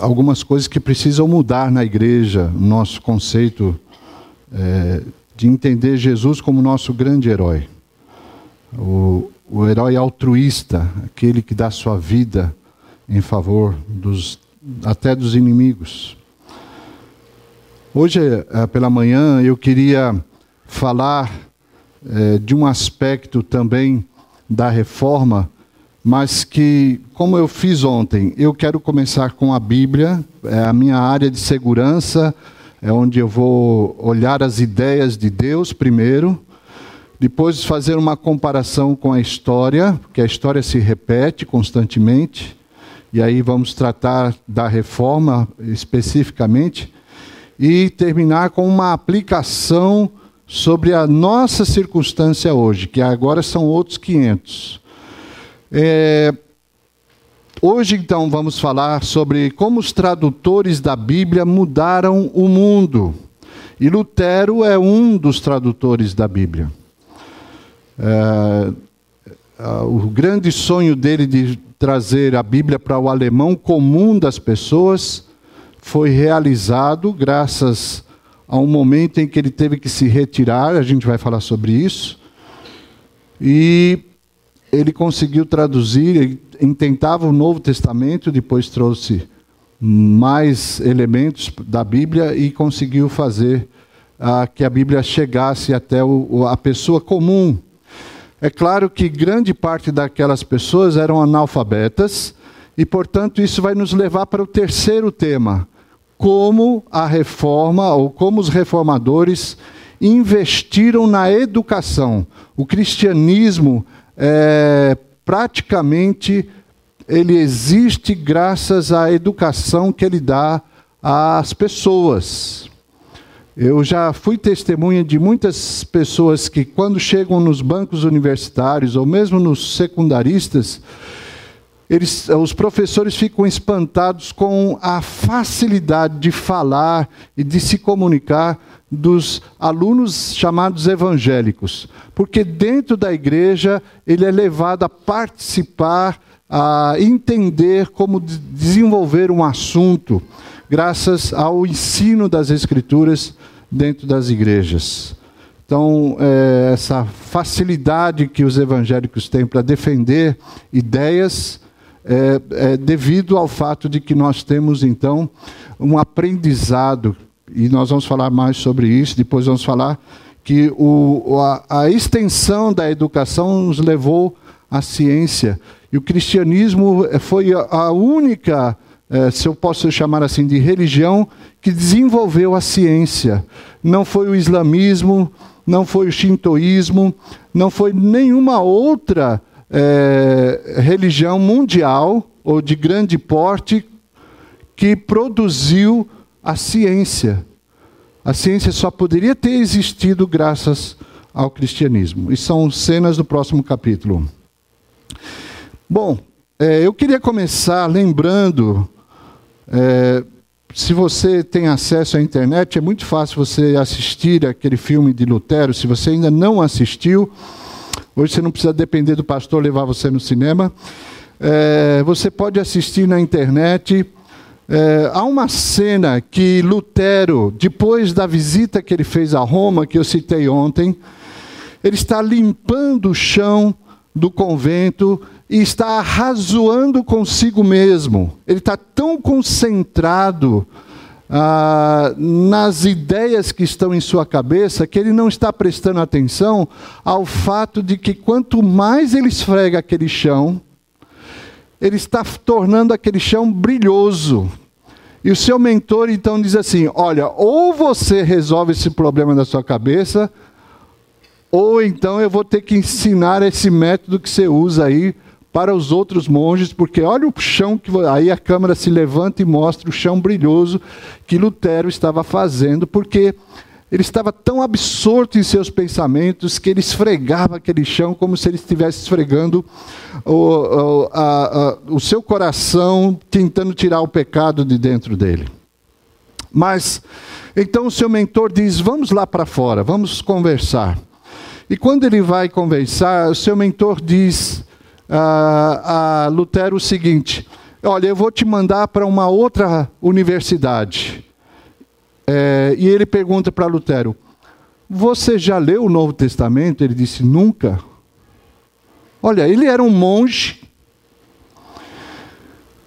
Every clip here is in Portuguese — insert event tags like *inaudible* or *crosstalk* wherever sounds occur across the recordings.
algumas coisas que precisam mudar na igreja, nosso conceito é, de entender Jesus como nosso grande herói. O, o herói altruísta, aquele que dá sua vida em favor dos, até dos inimigos. Hoje, é, pela manhã, eu queria falar é, de um aspecto também da reforma mas que, como eu fiz ontem, eu quero começar com a Bíblia, é a minha área de segurança, é onde eu vou olhar as ideias de Deus primeiro, depois fazer uma comparação com a história, porque a história se repete constantemente, e aí vamos tratar da reforma especificamente, e terminar com uma aplicação sobre a nossa circunstância hoje, que agora são outros 500. É, hoje, então, vamos falar sobre como os tradutores da Bíblia mudaram o mundo. E Lutero é um dos tradutores da Bíblia. É, o grande sonho dele de trazer a Bíblia para o alemão comum das pessoas foi realizado graças a um momento em que ele teve que se retirar, a gente vai falar sobre isso. E ele conseguiu traduzir, intentava o Novo Testamento, depois trouxe mais elementos da Bíblia e conseguiu fazer ah, que a Bíblia chegasse até o, a pessoa comum. É claro que grande parte daquelas pessoas eram analfabetas, e portanto isso vai nos levar para o terceiro tema: como a reforma, ou como os reformadores investiram na educação. O cristianismo é, praticamente ele existe graças à educação que ele dá às pessoas. Eu já fui testemunha de muitas pessoas que, quando chegam nos bancos universitários ou mesmo nos secundaristas, eles, os professores ficam espantados com a facilidade de falar e de se comunicar dos alunos chamados evangélicos, porque dentro da igreja ele é levado a participar, a entender como desenvolver um assunto, graças ao ensino das Escrituras dentro das igrejas. Então, é, essa facilidade que os evangélicos têm para defender ideias é, é devido ao fato de que nós temos, então, um aprendizado e nós vamos falar mais sobre isso, depois vamos falar que o, a, a extensão da educação nos levou à ciência. E o cristianismo foi a única, eh, se eu posso chamar assim, de religião que desenvolveu a ciência. Não foi o islamismo, não foi o shintoísmo, não foi nenhuma outra eh, religião mundial ou de grande porte que produziu a ciência. A ciência só poderia ter existido graças ao cristianismo. E são cenas do próximo capítulo. Bom, é, eu queria começar lembrando. É, se você tem acesso à internet, é muito fácil você assistir aquele filme de Lutero. Se você ainda não assistiu, hoje você não precisa depender do pastor levar você no cinema. É, você pode assistir na internet. É, há uma cena que Lutero, depois da visita que ele fez a Roma, que eu citei ontem, ele está limpando o chão do convento e está arrazoando consigo mesmo. Ele está tão concentrado ah, nas ideias que estão em sua cabeça que ele não está prestando atenção ao fato de que quanto mais ele esfrega aquele chão, ele está tornando aquele chão brilhoso. E o seu mentor então diz assim: olha, ou você resolve esse problema da sua cabeça, ou então eu vou ter que ensinar esse método que você usa aí para os outros monges, porque olha o chão que aí a câmera se levanta e mostra o chão brilhoso que Lutero estava fazendo, porque ele estava tão absorto em seus pensamentos que ele esfregava aquele chão como se ele estivesse esfregando o, o, a, a, o seu coração, tentando tirar o pecado de dentro dele. Mas, então o seu mentor diz: Vamos lá para fora, vamos conversar. E quando ele vai conversar, o seu mentor diz a, a Lutero o seguinte: Olha, eu vou te mandar para uma outra universidade. É, e ele pergunta para Lutero: Você já leu o Novo Testamento? Ele disse: Nunca. Olha, ele era um monge,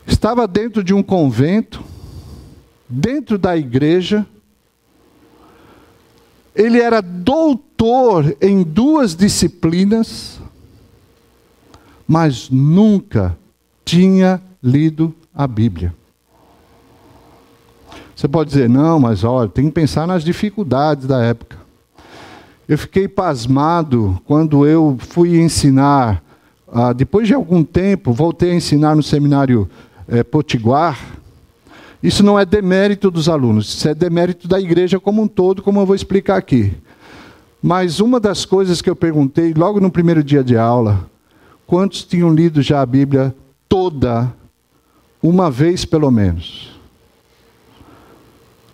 estava dentro de um convento, dentro da igreja, ele era doutor em duas disciplinas, mas nunca tinha lido a Bíblia. Você pode dizer, não, mas olha, tem que pensar nas dificuldades da época. Eu fiquei pasmado quando eu fui ensinar, ah, depois de algum tempo, voltei a ensinar no seminário eh, Potiguar. Isso não é demérito dos alunos, isso é demérito da igreja como um todo, como eu vou explicar aqui. Mas uma das coisas que eu perguntei logo no primeiro dia de aula, quantos tinham lido já a Bíblia toda uma vez pelo menos.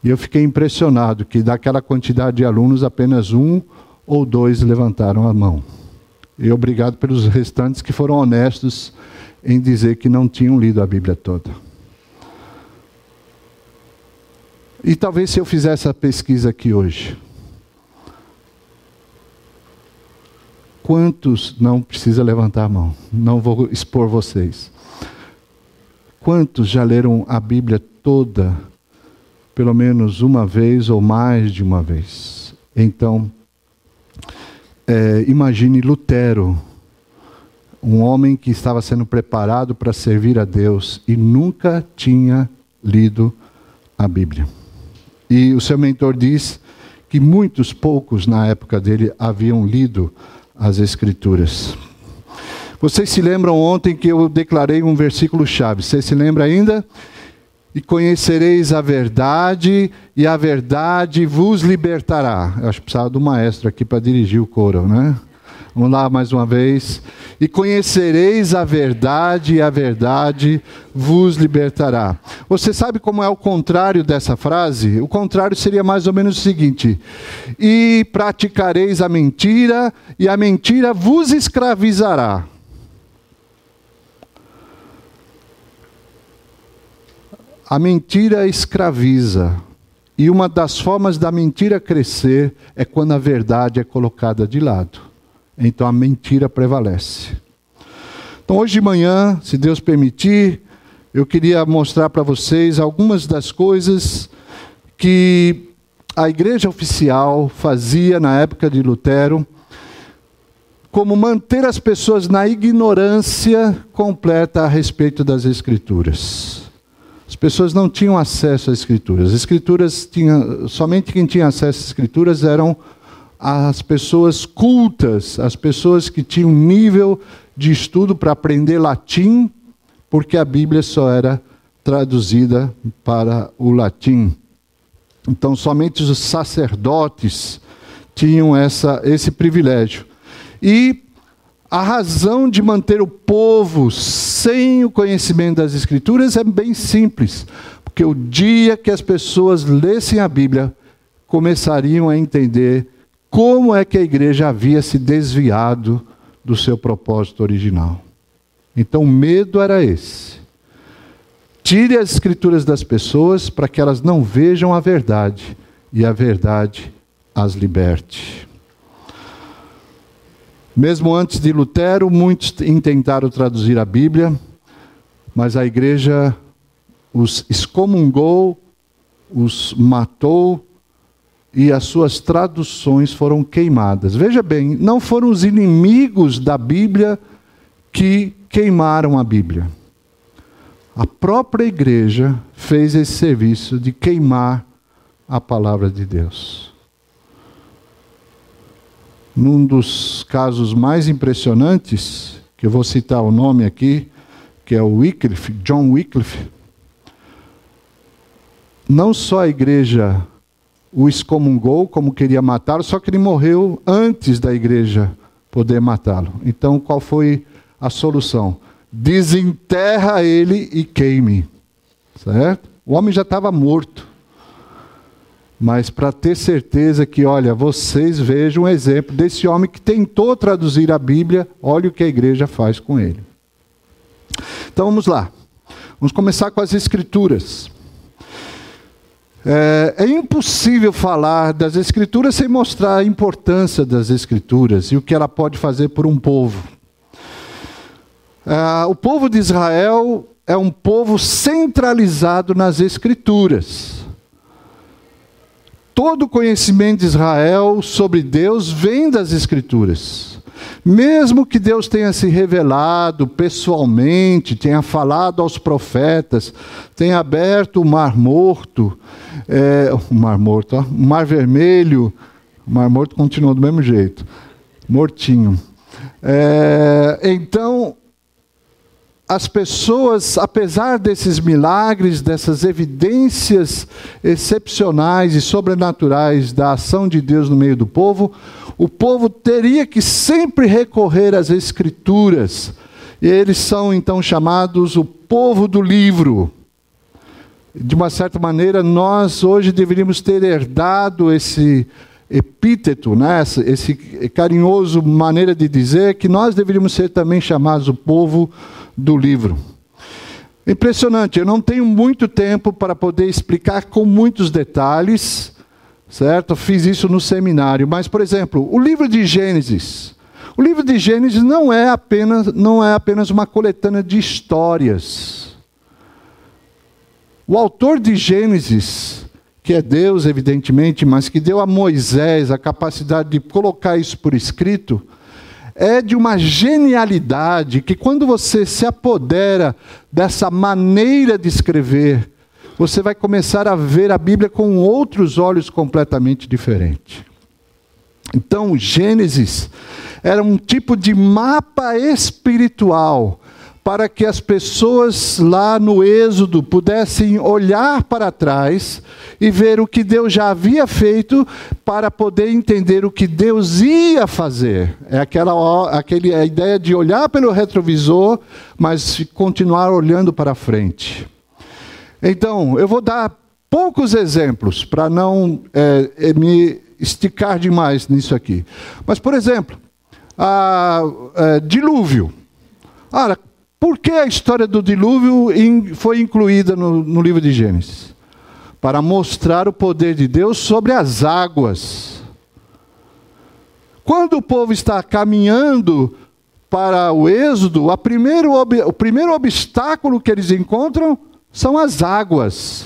E eu fiquei impressionado que daquela quantidade de alunos, apenas um ou dois levantaram a mão. E obrigado pelos restantes que foram honestos em dizer que não tinham lido a Bíblia toda. E talvez se eu fizesse a pesquisa aqui hoje, quantos não precisa levantar a mão? Não vou expor vocês. Quantos já leram a Bíblia toda, pelo menos uma vez ou mais de uma vez? Então, é, imagine Lutero, um homem que estava sendo preparado para servir a Deus e nunca tinha lido a Bíblia. E o seu mentor diz que muitos poucos na época dele haviam lido as Escrituras. Vocês se lembram ontem que eu declarei um versículo chave? Você se lembra ainda? E conhecereis a verdade, e a verdade vos libertará. Eu acho que precisava do maestro aqui para dirigir o coro, né? Vamos lá mais uma vez. E conhecereis a verdade, e a verdade vos libertará. Você sabe como é o contrário dessa frase? O contrário seria mais ou menos o seguinte: E praticareis a mentira, e a mentira vos escravizará. A mentira escraviza. E uma das formas da mentira crescer é quando a verdade é colocada de lado. Então a mentira prevalece. Então hoje de manhã, se Deus permitir, eu queria mostrar para vocês algumas das coisas que a igreja oficial fazia na época de Lutero, como manter as pessoas na ignorância completa a respeito das Escrituras. As pessoas não tinham acesso às escrituras. As escrituras tinha, somente quem tinha acesso às escrituras eram as pessoas cultas, as pessoas que tinham nível de estudo para aprender latim, porque a Bíblia só era traduzida para o latim. Então, somente os sacerdotes tinham essa, esse privilégio. E a razão de manter o povo sem o conhecimento das Escrituras é bem simples. Porque o dia que as pessoas lessem a Bíblia, começariam a entender como é que a igreja havia se desviado do seu propósito original. Então, o medo era esse. Tire as escrituras das pessoas para que elas não vejam a verdade e a verdade as liberte. Mesmo antes de Lutero, muitos intentaram traduzir a Bíblia, mas a igreja os excomungou, os matou e as suas traduções foram queimadas. Veja bem, não foram os inimigos da Bíblia que queimaram a Bíblia. A própria igreja fez esse serviço de queimar a palavra de Deus num dos casos mais impressionantes, que eu vou citar o nome aqui, que é o Wycliffe, John Wycliffe, não só a igreja o excomungou como queria matá-lo, só que ele morreu antes da igreja poder matá-lo. Então, qual foi a solução? Desenterra ele e queime. Certo? O homem já estava morto mas para ter certeza que, olha, vocês vejam um exemplo desse homem que tentou traduzir a Bíblia, olha o que a igreja faz com ele. Então vamos lá. Vamos começar com as Escrituras. É, é, impossível falar das Escrituras sem mostrar a importância das Escrituras e o que ela pode fazer por um povo. É, o povo de Israel é um povo centralizado nas Escrituras. Todo o conhecimento de Israel sobre Deus vem das Escrituras. Mesmo que Deus tenha se revelado pessoalmente, tenha falado aos profetas, tenha aberto o mar morto, é, o mar morto, ó, o mar vermelho, o mar morto continua do mesmo jeito, mortinho. É, então, as pessoas, apesar desses milagres, dessas evidências excepcionais e sobrenaturais da ação de Deus no meio do povo, o povo teria que sempre recorrer às Escrituras. E eles são então chamados o povo do livro. De uma certa maneira, nós hoje deveríamos ter herdado esse epíteto, né? esse carinhoso maneira de dizer que nós deveríamos ser também chamados o povo do livro. Impressionante, eu não tenho muito tempo para poder explicar com muitos detalhes, certo? Fiz isso no seminário, mas por exemplo, o livro de Gênesis. O livro de Gênesis não é apenas não é apenas uma coletânea de histórias. O autor de Gênesis, que é Deus, evidentemente, mas que deu a Moisés a capacidade de colocar isso por escrito, é de uma genialidade que, quando você se apodera dessa maneira de escrever, você vai começar a ver a Bíblia com outros olhos completamente diferentes. Então, Gênesis era um tipo de mapa espiritual para que as pessoas lá no Êxodo pudessem olhar para trás e ver o que Deus já havia feito para poder entender o que Deus ia fazer. É aquela aquele, a ideia de olhar pelo retrovisor, mas continuar olhando para frente. Então, eu vou dar poucos exemplos para não é, é, me esticar demais nisso aqui. Mas, por exemplo, a, a é, dilúvio. Ora, por que a história do dilúvio foi incluída no, no livro de Gênesis? Para mostrar o poder de Deus sobre as águas. Quando o povo está caminhando para o êxodo, primeiro, o primeiro obstáculo que eles encontram são as águas.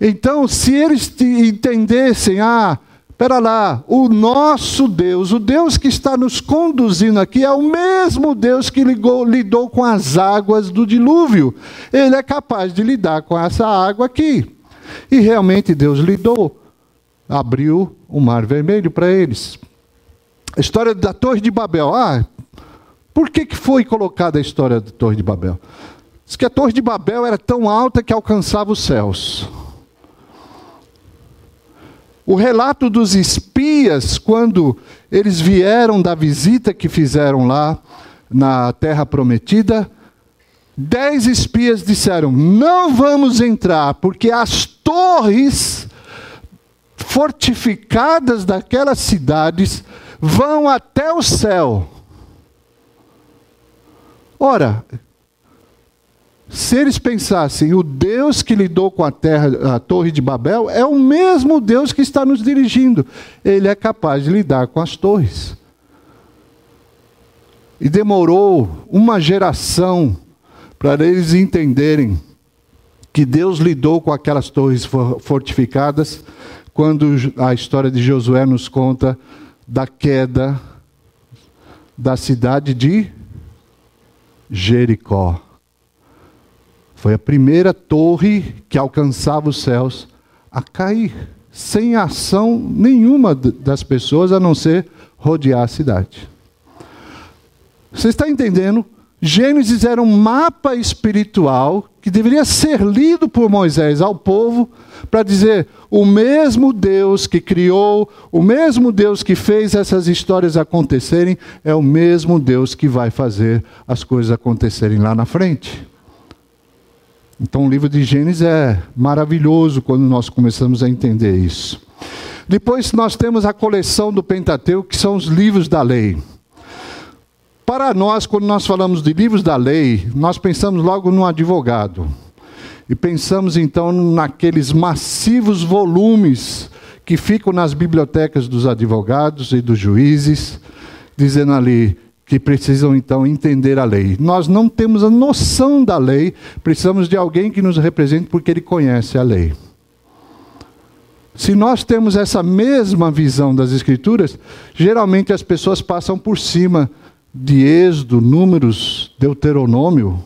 Então, se eles entendessem, ah, Espera lá, o nosso Deus, o Deus que está nos conduzindo aqui, é o mesmo Deus que ligou, lidou com as águas do dilúvio. Ele é capaz de lidar com essa água aqui. E realmente Deus lidou. Abriu o mar vermelho para eles. A história da Torre de Babel. Ah, por que, que foi colocada a história da Torre de Babel? Diz que a Torre de Babel era tão alta que alcançava os céus. O relato dos espias, quando eles vieram da visita que fizeram lá na Terra Prometida, dez espias disseram: Não vamos entrar, porque as torres fortificadas daquelas cidades vão até o céu. Ora, se eles pensassem, o Deus que lidou com a terra, a Torre de Babel, é o mesmo Deus que está nos dirigindo. Ele é capaz de lidar com as torres. E demorou uma geração para eles entenderem que Deus lidou com aquelas torres fortificadas, quando a história de Josué nos conta da queda da cidade de Jericó. Foi a primeira torre que alcançava os céus a cair, sem ação nenhuma das pessoas a não ser rodear a cidade. Você está entendendo? Gênesis era um mapa espiritual que deveria ser lido por Moisés ao povo para dizer: o mesmo Deus que criou, o mesmo Deus que fez essas histórias acontecerem, é o mesmo Deus que vai fazer as coisas acontecerem lá na frente. Então o livro de Gênesis é maravilhoso quando nós começamos a entender isso. Depois nós temos a coleção do Pentateuco, que são os livros da lei. Para nós, quando nós falamos de livros da lei, nós pensamos logo num advogado. E pensamos então naqueles massivos volumes que ficam nas bibliotecas dos advogados e dos juízes, dizendo ali que precisam então entender a lei. Nós não temos a noção da lei, precisamos de alguém que nos represente porque ele conhece a lei. Se nós temos essa mesma visão das Escrituras, geralmente as pessoas passam por cima de Êxodo, Números, Deuteronômio.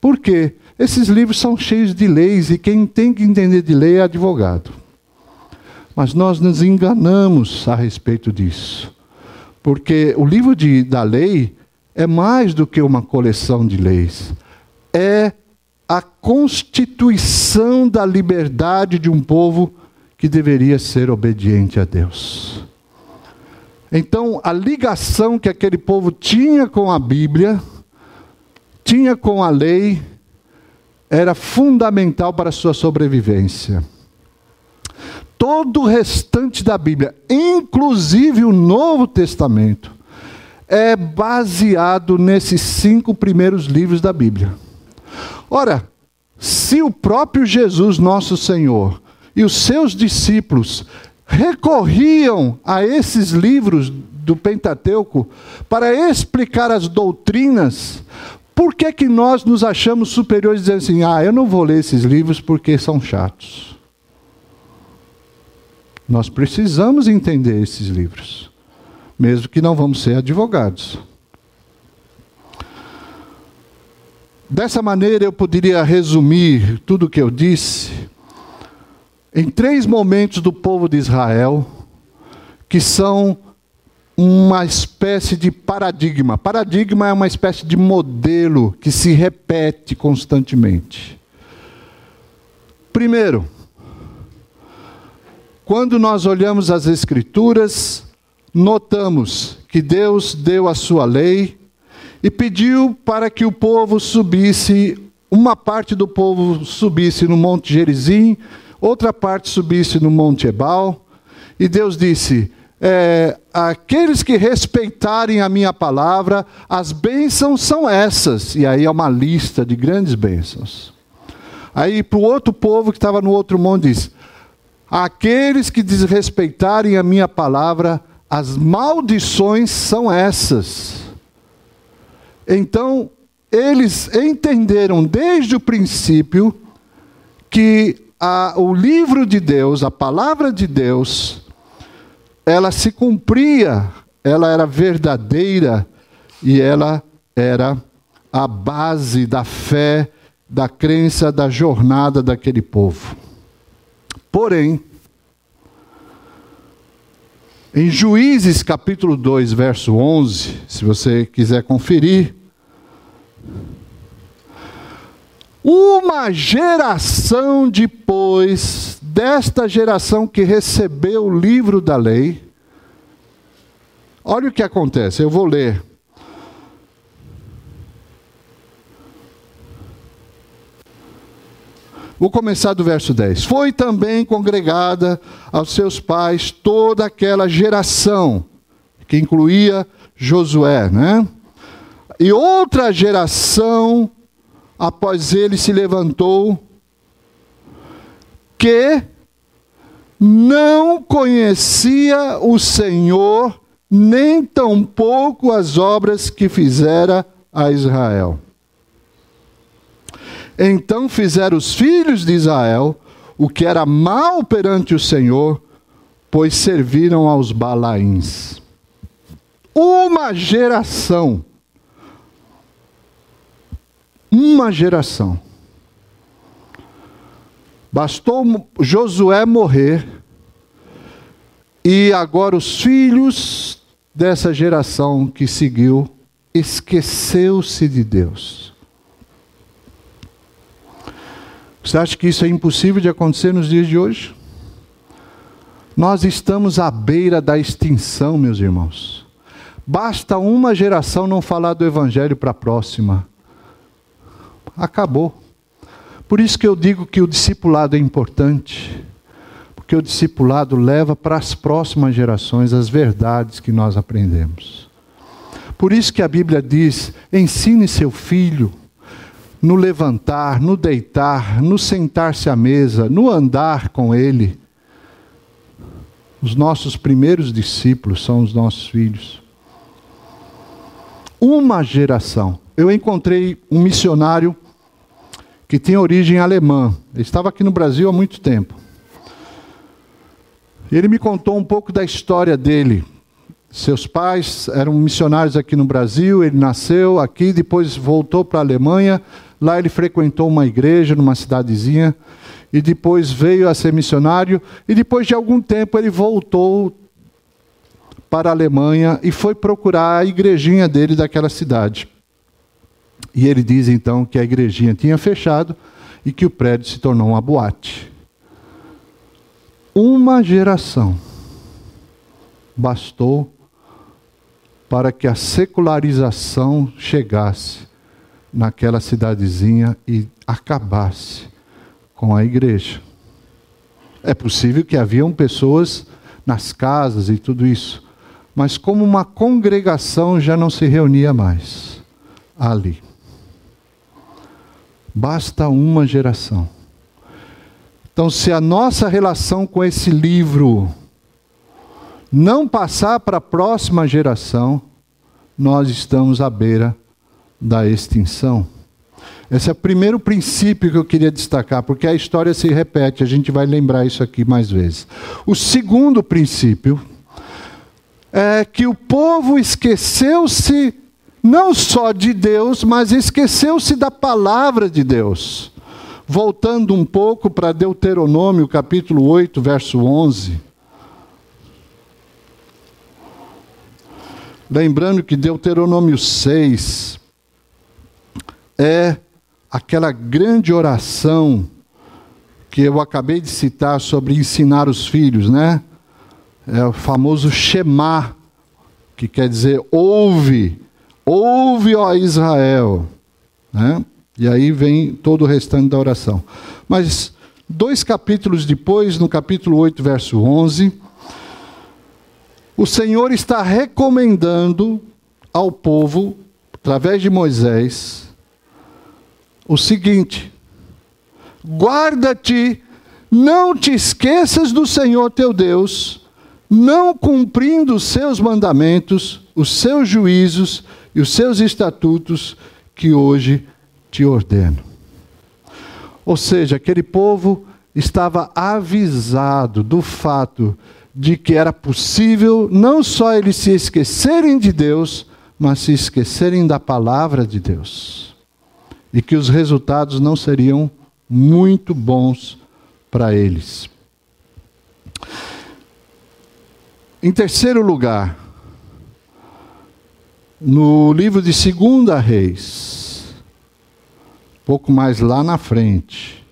Por quê? Esses livros são cheios de leis e quem tem que entender de lei é advogado. Mas nós nos enganamos a respeito disso. Porque o livro de, da lei é mais do que uma coleção de leis. É a constituição da liberdade de um povo que deveria ser obediente a Deus. Então, a ligação que aquele povo tinha com a Bíblia, tinha com a lei, era fundamental para a sua sobrevivência todo o restante da Bíblia, inclusive o Novo Testamento, é baseado nesses cinco primeiros livros da Bíblia. Ora, se o próprio Jesus, nosso Senhor, e os seus discípulos recorriam a esses livros do Pentateuco para explicar as doutrinas, por que, que nós nos achamos superiores dizendo assim: ah, eu não vou ler esses livros porque são chatos? Nós precisamos entender esses livros, mesmo que não vamos ser advogados. Dessa maneira, eu poderia resumir tudo o que eu disse em três momentos do povo de Israel, que são uma espécie de paradigma. Paradigma é uma espécie de modelo que se repete constantemente. Primeiro, quando nós olhamos as Escrituras, notamos que Deus deu a sua lei e pediu para que o povo subisse, uma parte do povo subisse no Monte Gerizim, outra parte subisse no Monte Ebal, e Deus disse: é, aqueles que respeitarem a minha palavra, as bênçãos são essas. E aí é uma lista de grandes bênçãos. Aí para o outro povo que estava no outro monte diz: Aqueles que desrespeitarem a minha palavra, as maldições são essas. Então, eles entenderam desde o princípio que a, o livro de Deus, a palavra de Deus, ela se cumpria, ela era verdadeira e ela era a base da fé, da crença, da jornada daquele povo. Porém, em Juízes capítulo 2, verso 11, se você quiser conferir, uma geração depois desta geração que recebeu o livro da lei, olha o que acontece, eu vou ler Vou começar do verso 10. Foi também congregada aos seus pais toda aquela geração, que incluía Josué, né? E outra geração após ele se levantou que não conhecia o Senhor, nem tampouco as obras que fizera a Israel. Então fizeram os filhos de Israel o que era mal perante o Senhor, pois serviram aos Balaíns. Uma geração. Uma geração. Bastou Josué morrer, e agora os filhos dessa geração que seguiu esqueceu-se de Deus. Você acha que isso é impossível de acontecer nos dias de hoje? Nós estamos à beira da extinção, meus irmãos. Basta uma geração não falar do Evangelho para a próxima. Acabou. Por isso que eu digo que o discipulado é importante. Porque o discipulado leva para as próximas gerações as verdades que nós aprendemos. Por isso que a Bíblia diz: ensine seu filho no levantar, no deitar, no sentar-se à mesa, no andar com ele. Os nossos primeiros discípulos são os nossos filhos. Uma geração. Eu encontrei um missionário que tem origem alemã. Ele estava aqui no Brasil há muito tempo. Ele me contou um pouco da história dele. Seus pais eram missionários aqui no Brasil, ele nasceu aqui, depois voltou para a Alemanha. Lá ele frequentou uma igreja numa cidadezinha e depois veio a ser missionário e depois de algum tempo ele voltou para a Alemanha e foi procurar a igrejinha dele daquela cidade. E ele diz então que a igrejinha tinha fechado e que o prédio se tornou uma boate. Uma geração bastou para que a secularização chegasse naquela cidadezinha e acabasse com a igreja. É possível que haviam pessoas nas casas e tudo isso, mas como uma congregação já não se reunia mais ali. Basta uma geração. Então, se a nossa relação com esse livro não passar para a próxima geração, nós estamos à beira da extinção. Esse é o primeiro princípio que eu queria destacar, porque a história se repete, a gente vai lembrar isso aqui mais vezes. O segundo princípio é que o povo esqueceu-se não só de Deus, mas esqueceu-se da palavra de Deus. Voltando um pouco para Deuteronômio, capítulo 8, verso 11. Lembrando que Deuteronômio 6 é aquela grande oração que eu acabei de citar sobre ensinar os filhos, né? É o famoso Shema, que quer dizer ouve, ouve, ó Israel. Né? E aí vem todo o restante da oração. Mas dois capítulos depois, no capítulo 8, verso 11, o Senhor está recomendando ao povo, através de Moisés, o seguinte: guarda-te, não te esqueças do Senhor teu Deus, não cumprindo os seus mandamentos, os seus juízos e os seus estatutos que hoje te ordeno. Ou seja, aquele povo estava avisado do fato de que era possível não só eles se esquecerem de Deus, mas se esquecerem da palavra de Deus. E que os resultados não seriam muito bons para eles. Em terceiro lugar, no livro de Segunda Reis, pouco mais lá na frente,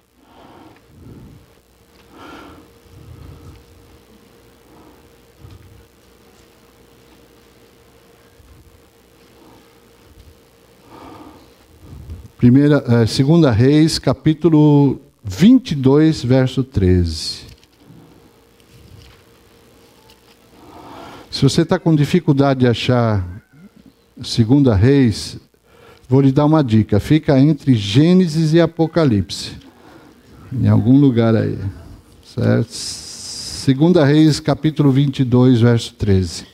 Primeira, é, segunda Reis, capítulo 22, verso 13. Se você está com dificuldade de achar segunda Reis, vou lhe dar uma dica. Fica entre Gênesis e Apocalipse. Em algum lugar aí. Certo? Segunda Reis, capítulo 22, verso 13.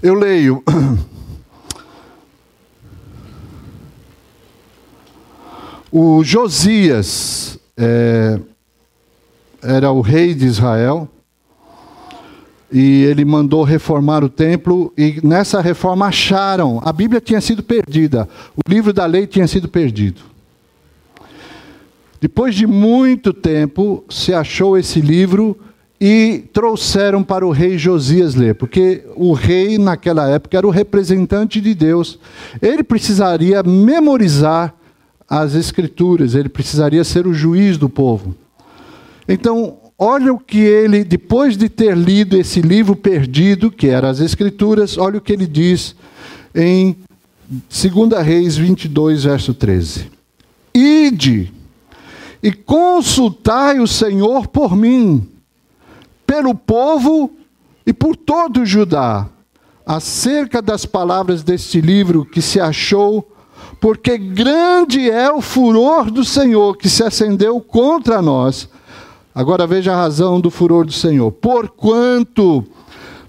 Eu leio *clears throat* O Josias é, era o rei de Israel e ele mandou reformar o templo e nessa reforma acharam, a Bíblia tinha sido perdida, o livro da lei tinha sido perdido. Depois de muito tempo se achou esse livro e trouxeram para o rei Josias ler, porque o rei naquela época era o representante de Deus. Ele precisaria memorizar as Escrituras, ele precisaria ser o juiz do povo. Então, olha o que ele, depois de ter lido esse livro perdido, que era as Escrituras, olha o que ele diz em 2 Reis 22, verso 13: Ide e consultai o Senhor por mim, pelo povo e por todo Judá, acerca das palavras deste livro que se achou, porque grande é o furor do Senhor que se acendeu contra nós. Agora veja a razão do furor do Senhor. Porquanto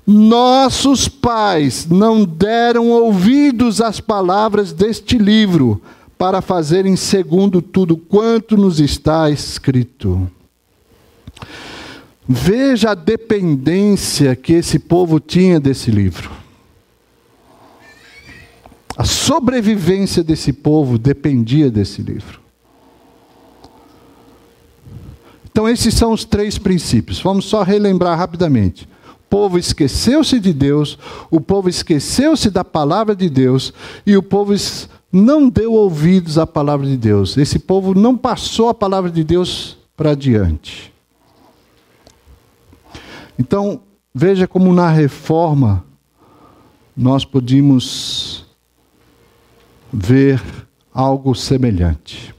nossos pais não deram ouvidos às palavras deste livro, para fazerem segundo tudo quanto nos está escrito. Veja a dependência que esse povo tinha desse livro. A sobrevivência desse povo dependia desse livro. Então, esses são os três princípios. Vamos só relembrar rapidamente. O povo esqueceu-se de Deus, o povo esqueceu-se da palavra de Deus, e o povo não deu ouvidos à palavra de Deus. Esse povo não passou a palavra de Deus para diante. Então, veja como na reforma nós podíamos ver algo semelhante.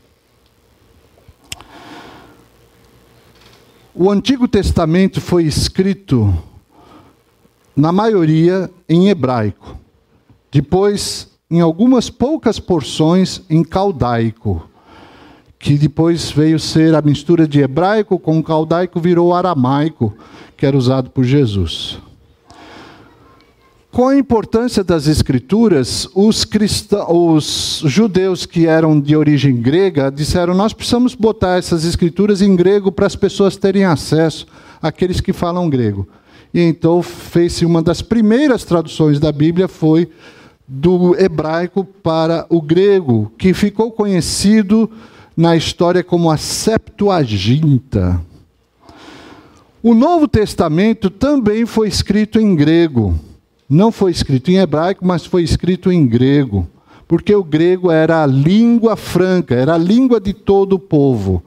O Antigo Testamento foi escrito, na maioria, em hebraico. Depois, em algumas poucas porções, em caldaico, que depois veio ser a mistura de hebraico com caldaico, virou aramaico, que era usado por Jesus. Com a importância das escrituras, os, os judeus que eram de origem grega disseram: nós precisamos botar essas escrituras em grego para as pessoas terem acesso, aqueles que falam grego. E então fez-se uma das primeiras traduções da Bíblia foi do hebraico para o grego, que ficou conhecido na história como a Septuaginta. O Novo Testamento também foi escrito em grego. Não foi escrito em hebraico, mas foi escrito em grego, porque o grego era a língua franca, era a língua de todo o povo.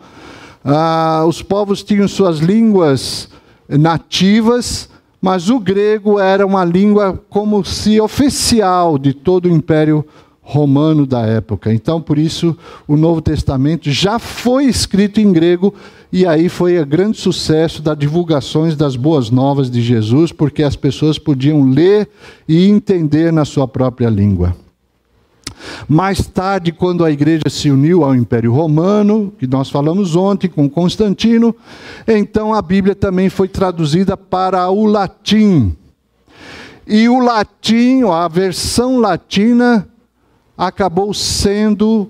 Ah, os povos tinham suas línguas nativas, mas o grego era uma língua como se oficial de todo o Império romano da época. Então, por isso, o Novo Testamento já foi escrito em grego e aí foi o grande sucesso das divulgações das boas novas de Jesus, porque as pessoas podiam ler e entender na sua própria língua. Mais tarde, quando a igreja se uniu ao Império Romano, que nós falamos ontem com Constantino, então a Bíblia também foi traduzida para o latim. E o latim, a versão latina, acabou sendo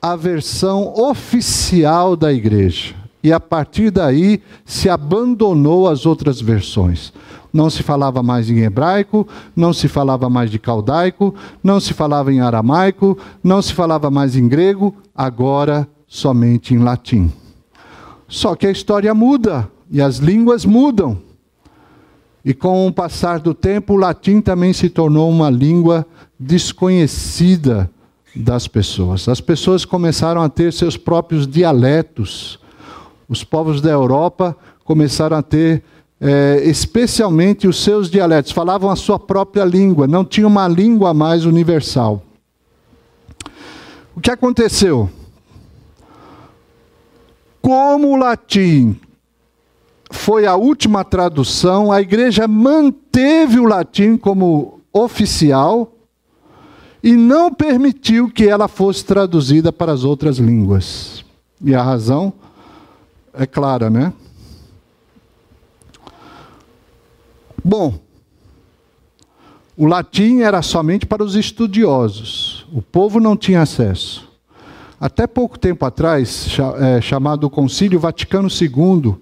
a versão oficial da igreja. E a partir daí se abandonou as outras versões. Não se falava mais em hebraico, não se falava mais de caldaico, não se falava em aramaico, não se falava mais em grego, agora somente em latim. Só que a história muda e as línguas mudam. E com o passar do tempo, o latim também se tornou uma língua desconhecida das pessoas. As pessoas começaram a ter seus próprios dialetos. Os povos da Europa começaram a ter é, especialmente os seus dialetos, falavam a sua própria língua, não tinha uma língua mais universal. O que aconteceu? Como o latim foi a última tradução, a igreja manteve o latim como oficial e não permitiu que ela fosse traduzida para as outras línguas. E a razão é clara, né? Bom, o latim era somente para os estudiosos, o povo não tinha acesso. Até pouco tempo atrás, é, chamado Concílio Vaticano II,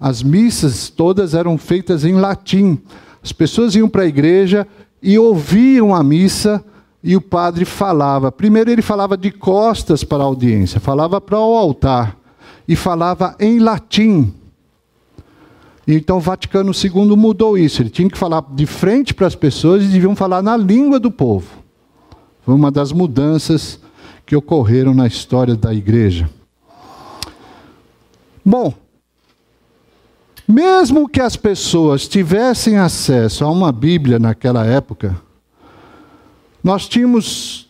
as missas todas eram feitas em latim. As pessoas iam para a igreja e ouviam a missa e o padre falava. Primeiro ele falava de costas para a audiência, falava para o altar e falava em latim. Então o Vaticano II mudou isso. Ele tinha que falar de frente para as pessoas e deviam falar na língua do povo. Foi uma das mudanças que ocorreram na história da igreja. Bom, mesmo que as pessoas tivessem acesso a uma Bíblia naquela época, nós tínhamos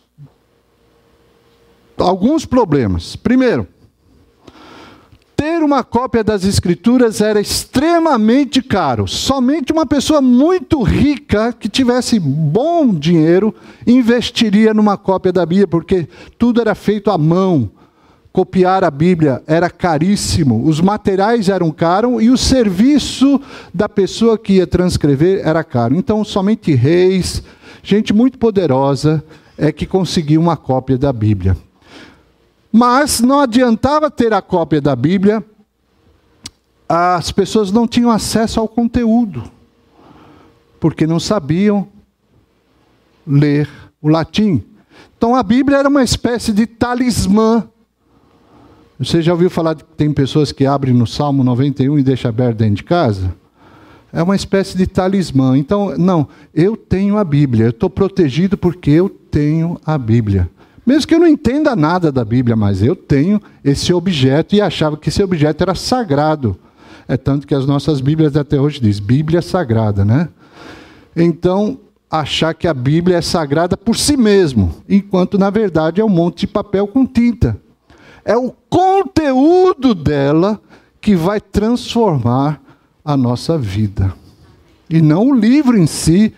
alguns problemas. Primeiro, ter uma cópia das Escrituras era extremamente caro. Somente uma pessoa muito rica, que tivesse bom dinheiro, investiria numa cópia da Bíblia, porque tudo era feito à mão. Copiar a Bíblia era caríssimo, os materiais eram caros e o serviço da pessoa que ia transcrever era caro. Então, somente reis, gente muito poderosa, é que conseguia uma cópia da Bíblia. Mas não adiantava ter a cópia da Bíblia, as pessoas não tinham acesso ao conteúdo, porque não sabiam ler o latim. Então a Bíblia era uma espécie de talismã. Você já ouviu falar que tem pessoas que abrem no Salmo 91 e deixam aberto dentro de casa? É uma espécie de talismã. Então, não, eu tenho a Bíblia, eu estou protegido porque eu tenho a Bíblia. Mesmo que eu não entenda nada da Bíblia, mas eu tenho esse objeto e achava que esse objeto era sagrado. É tanto que as nossas Bíblias até hoje diz Bíblia sagrada, né? Então, achar que a Bíblia é sagrada por si mesmo, enquanto na verdade é um monte de papel com tinta. É o conteúdo dela que vai transformar a nossa vida. E não o livro em si,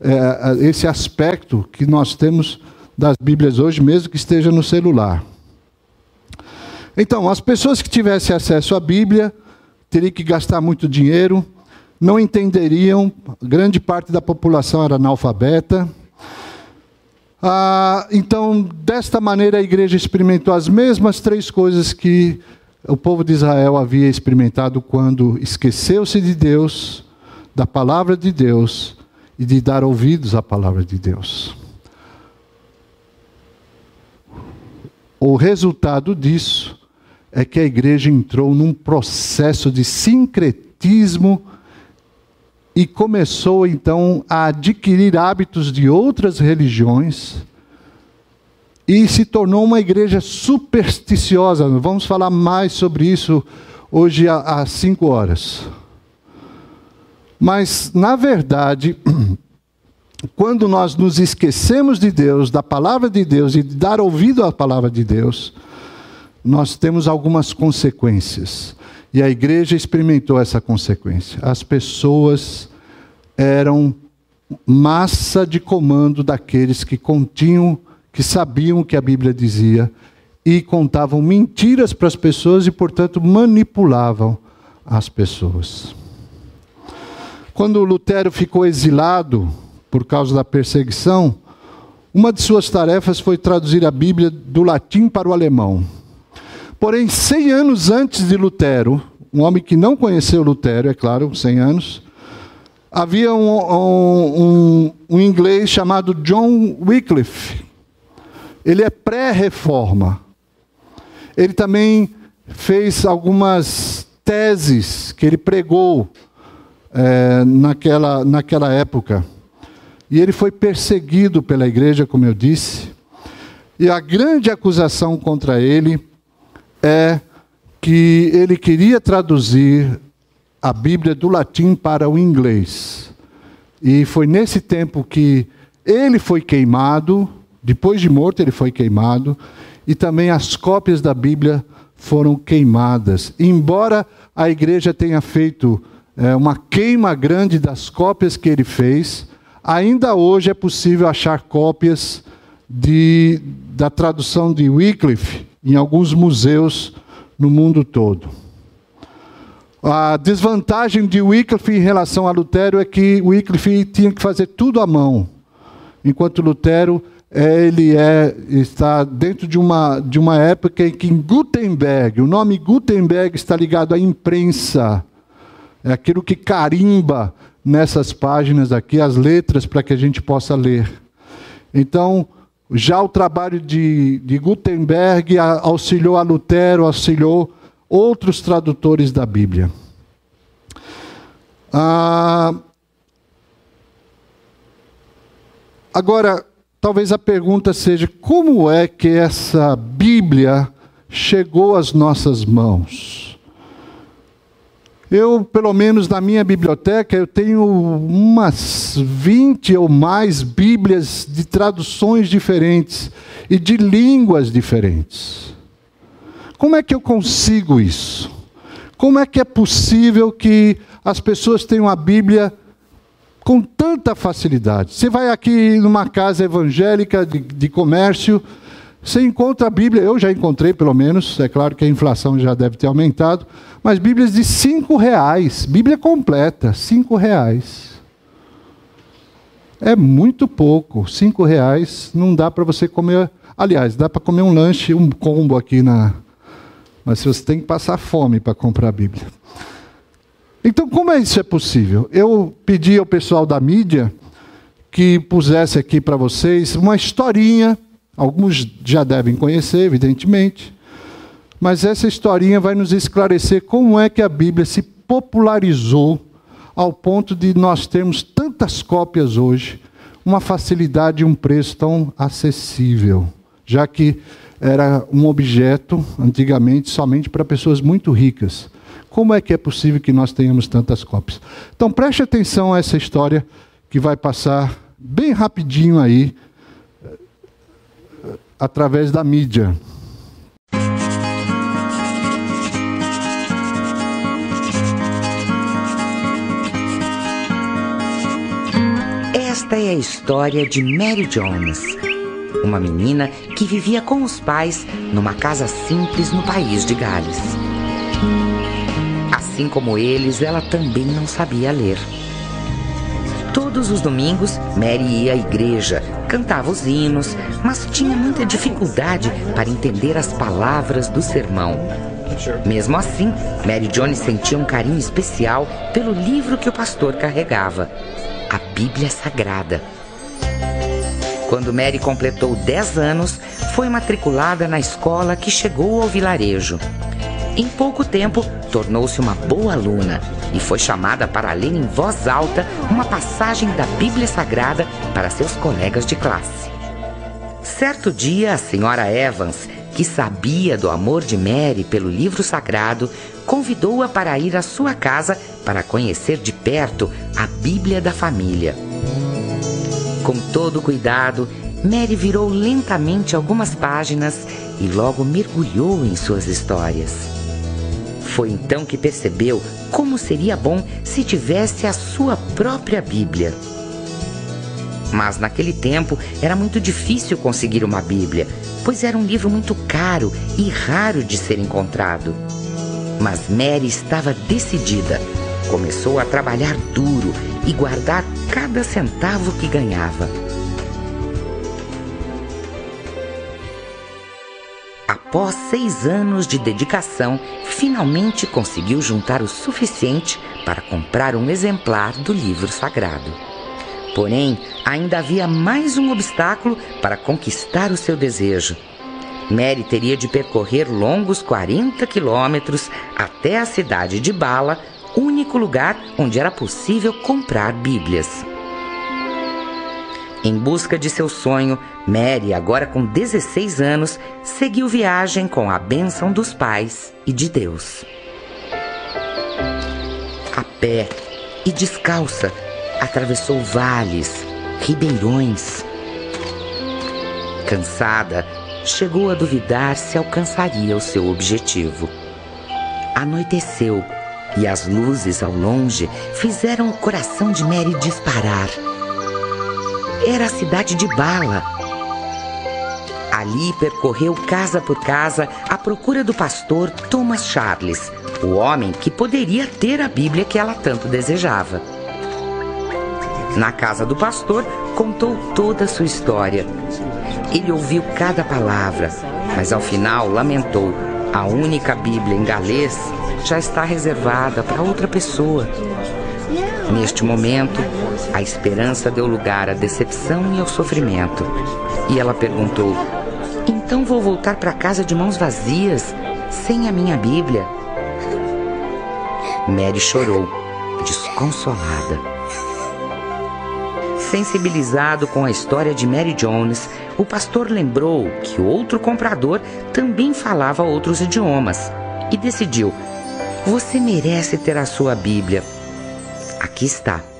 é, esse aspecto que nós temos das Bíblias hoje, mesmo que esteja no celular. Então, as pessoas que tivessem acesso à Bíblia teriam que gastar muito dinheiro, não entenderiam, grande parte da população era analfabeta. Ah, então, desta maneira, a igreja experimentou as mesmas três coisas que o povo de Israel havia experimentado quando esqueceu-se de Deus, da palavra de Deus e de dar ouvidos à palavra de Deus. O resultado disso é que a igreja entrou num processo de sincretismo e começou então a adquirir hábitos de outras religiões e se tornou uma igreja supersticiosa. Vamos falar mais sobre isso hoje às cinco horas. Mas, na verdade, *clears throat* quando nós nos esquecemos de Deus, da palavra de Deus e de dar ouvido à palavra de Deus, nós temos algumas consequências. E a igreja experimentou essa consequência. As pessoas eram massa de comando daqueles que continham, que sabiam o que a Bíblia dizia e contavam mentiras para as pessoas e, portanto, manipulavam as pessoas. Quando Lutero ficou exilado, por causa da perseguição, uma de suas tarefas foi traduzir a Bíblia do latim para o alemão. Porém, 100 anos antes de Lutero, um homem que não conheceu Lutero, é claro, 100 anos, havia um, um, um, inglês chamado John Wycliffe. Ele é pré-reforma. Ele também fez algumas teses que ele pregou é, naquela, naquela época. E ele foi perseguido pela igreja, como eu disse. E a grande acusação contra ele é que ele queria traduzir a Bíblia do latim para o inglês. E foi nesse tempo que ele foi queimado, depois de morto ele foi queimado, e também as cópias da Bíblia foram queimadas. Embora a igreja tenha feito é, uma queima grande das cópias que ele fez, Ainda hoje é possível achar cópias de, da tradução de Wycliffe em alguns museus no mundo todo. A desvantagem de Wycliffe em relação a Lutero é que Wycliffe tinha que fazer tudo à mão, enquanto Lutero ele é, está dentro de uma, de uma época em que Gutenberg, o nome Gutenberg está ligado à imprensa, é aquilo que carimba nessas páginas aqui as letras para que a gente possa ler. Então, já o trabalho de, de Gutenberg auxiliou a Lutero, auxiliou outros tradutores da Bíblia. Ah, agora, talvez a pergunta seja: como é que essa Bíblia chegou às nossas mãos? Eu, pelo menos na minha biblioteca, eu tenho umas 20 ou mais Bíblias de traduções diferentes e de línguas diferentes. Como é que eu consigo isso? Como é que é possível que as pessoas tenham a Bíblia com tanta facilidade? Você vai aqui numa casa evangélica de, de comércio, você encontra a Bíblia, eu já encontrei pelo menos, é claro que a inflação já deve ter aumentado, mas Bíblias de cinco reais, Bíblia completa, cinco reais. É muito pouco, cinco reais não dá para você comer, aliás, dá para comer um lanche, um combo aqui na, mas você tem que passar fome para comprar a Bíblia. Então, como é isso é possível? Eu pedi ao pessoal da mídia que pusesse aqui para vocês uma historinha Alguns já devem conhecer, evidentemente, mas essa historinha vai nos esclarecer como é que a Bíblia se popularizou ao ponto de nós termos tantas cópias hoje, uma facilidade e um preço tão acessível, já que era um objeto antigamente somente para pessoas muito ricas. Como é que é possível que nós tenhamos tantas cópias? Então preste atenção a essa história que vai passar bem rapidinho aí através da mídia. Esta é a história de Mary Jones, uma menina que vivia com os pais numa casa simples no país de Gales. Assim como eles, ela também não sabia ler. Todos os domingos, Mary ia à igreja, cantava os hinos, mas tinha muita dificuldade para entender as palavras do sermão. Mesmo assim, Mary Jones sentia um carinho especial pelo livro que o pastor carregava, a Bíblia Sagrada. Quando Mary completou 10 anos, foi matriculada na escola que chegou ao vilarejo. Em pouco tempo, tornou-se uma boa aluna e foi chamada para ler em voz alta uma passagem da Bíblia Sagrada para seus colegas de classe. Certo dia, a senhora Evans, que sabia do amor de Mary pelo livro sagrado, convidou-a para ir à sua casa para conhecer de perto a Bíblia da família. Com todo cuidado, Mary virou lentamente algumas páginas e logo mergulhou em suas histórias. Foi então que percebeu como seria bom se tivesse a sua própria Bíblia. Mas naquele tempo era muito difícil conseguir uma Bíblia, pois era um livro muito caro e raro de ser encontrado. Mas Mary estava decidida. Começou a trabalhar duro e guardar cada centavo que ganhava. Após seis anos de dedicação, finalmente conseguiu juntar o suficiente para comprar um exemplar do livro sagrado. Porém, ainda havia mais um obstáculo para conquistar o seu desejo. Mary teria de percorrer longos 40 quilômetros até a cidade de Bala, único lugar onde era possível comprar Bíblias. Em busca de seu sonho, Mary, agora com 16 anos, seguiu viagem com a bênção dos pais e de Deus. A pé e descalça, atravessou vales, ribeirões. Cansada, chegou a duvidar se alcançaria o seu objetivo. Anoiteceu e as luzes ao longe fizeram o coração de Mary disparar era a cidade de Bala. Ali percorreu casa por casa à procura do pastor Thomas Charles, o homem que poderia ter a Bíblia que ela tanto desejava. Na casa do pastor, contou toda a sua história. Ele ouviu cada palavra, mas ao final lamentou: a única Bíblia em galês já está reservada para outra pessoa. Neste momento, a esperança deu lugar à decepção e ao sofrimento. E ela perguntou: Então vou voltar para casa de mãos vazias, sem a minha Bíblia? Mary chorou, desconsolada. Sensibilizado com a história de Mary Jones, o pastor lembrou que outro comprador também falava outros idiomas e decidiu: Você merece ter a sua Bíblia Aqui está.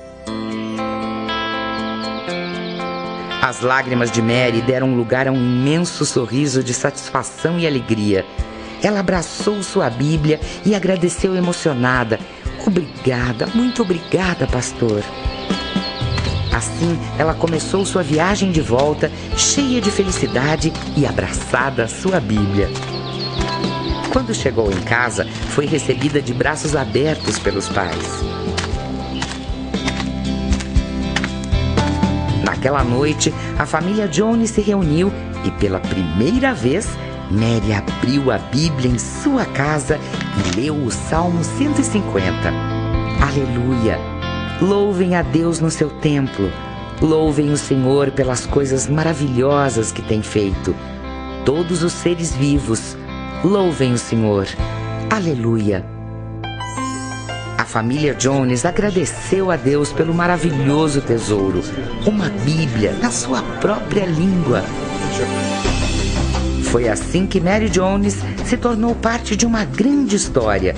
As lágrimas de Mary deram lugar a um imenso sorriso de satisfação e alegria. ela abraçou sua Bíblia e agradeceu emocionada. Obrigada, muito obrigada, pastor. Assim, ela começou sua viagem de volta, cheia de felicidade e abraçada à sua Bíblia. Quando chegou em casa, foi recebida de braços abertos pelos pais. Naquela noite, a família Jones se reuniu e, pela primeira vez, Mary abriu a Bíblia em sua casa e leu o Salmo 150. Aleluia! Louvem a Deus no seu templo. Louvem o Senhor pelas coisas maravilhosas que tem feito. Todos os seres vivos, louvem o Senhor. Aleluia! A família Jones agradeceu a Deus pelo maravilhoso tesouro, uma Bíblia na sua própria língua. Foi assim que Mary Jones se tornou parte de uma grande história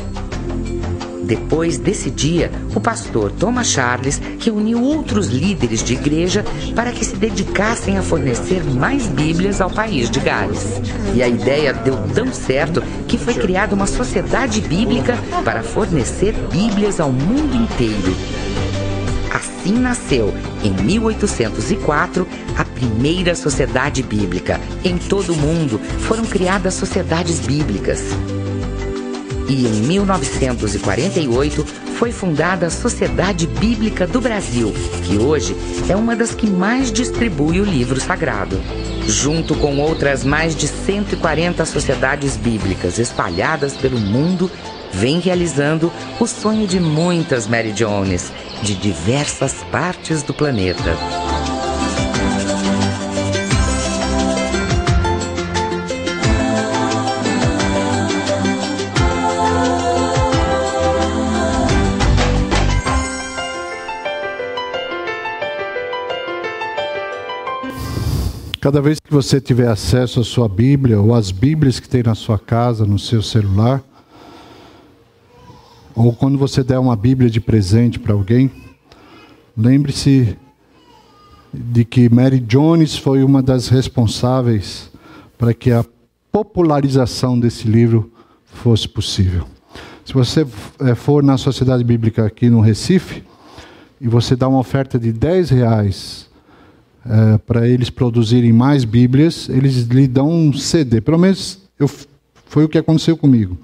depois desse dia, o pastor Thomas Charles reuniu outros líderes de igreja para que se dedicassem a fornecer mais Bíblias ao país de Gales. E a ideia deu tão certo que foi criada uma sociedade bíblica para fornecer Bíblias ao mundo inteiro. Assim nasceu, em 1804, a primeira sociedade bíblica. Em todo o mundo foram criadas sociedades bíblicas e em 1948 foi fundada a Sociedade Bíblica do Brasil, que hoje é uma das que mais distribui o livro sagrado. Junto com outras mais de 140 sociedades bíblicas espalhadas pelo mundo, vem realizando o sonho de muitas Mary Jones, de diversas partes do planeta. Cada vez que você tiver acesso à sua Bíblia ou às Bíblias que tem na sua casa, no seu celular, ou quando você der uma Bíblia de presente para alguém, lembre-se de que Mary Jones foi uma das responsáveis para que a popularização desse livro fosse possível. Se você eh, for na Sociedade Bíblica aqui no Recife e você dá uma oferta de 10 reais é, para eles produzirem mais Bíblias, eles lhe dão um CD. Pelo menos eu, foi o que aconteceu comigo.